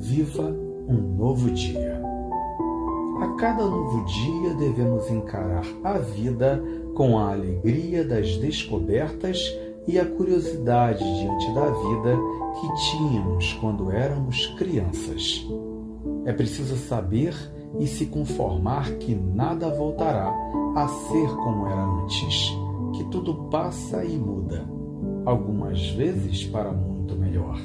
Viva um novo dia. A cada novo dia devemos encarar a vida com a alegria das descobertas e a curiosidade diante da vida que tínhamos quando éramos crianças. É preciso saber e se conformar que nada voltará a ser como era antes, que tudo passa e muda, algumas vezes para muito melhor.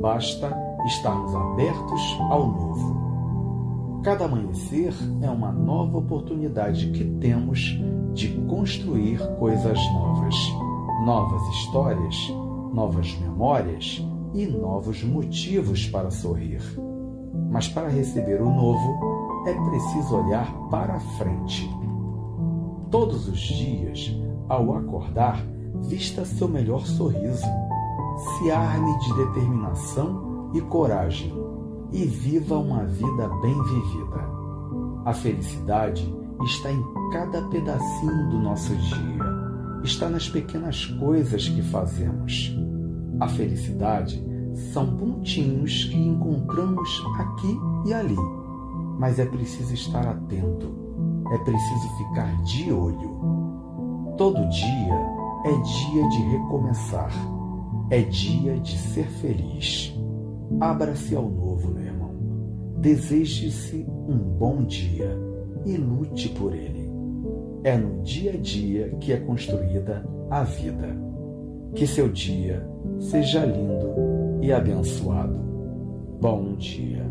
Basta estarmos abertos ao novo. Cada amanhecer é uma nova oportunidade que temos de construir coisas novas, novas histórias, novas memórias e novos motivos para sorrir. Mas para receber o novo, é preciso olhar para frente. Todos os dias, ao acordar, vista seu melhor sorriso, se arme de determinação e coragem e viva uma vida bem vivida. A felicidade está em cada pedacinho do nosso dia, está nas pequenas coisas que fazemos. A felicidade são pontinhos que encontramos aqui e ali, mas é preciso estar atento, é preciso ficar de olho. Todo dia é dia de recomeçar, é dia de ser feliz. Abra-se ao novo, meu irmão. Deseje-se um bom dia e lute por ele. É no dia a dia que é construída a vida. Que seu dia seja lindo e abençoado. Bom dia.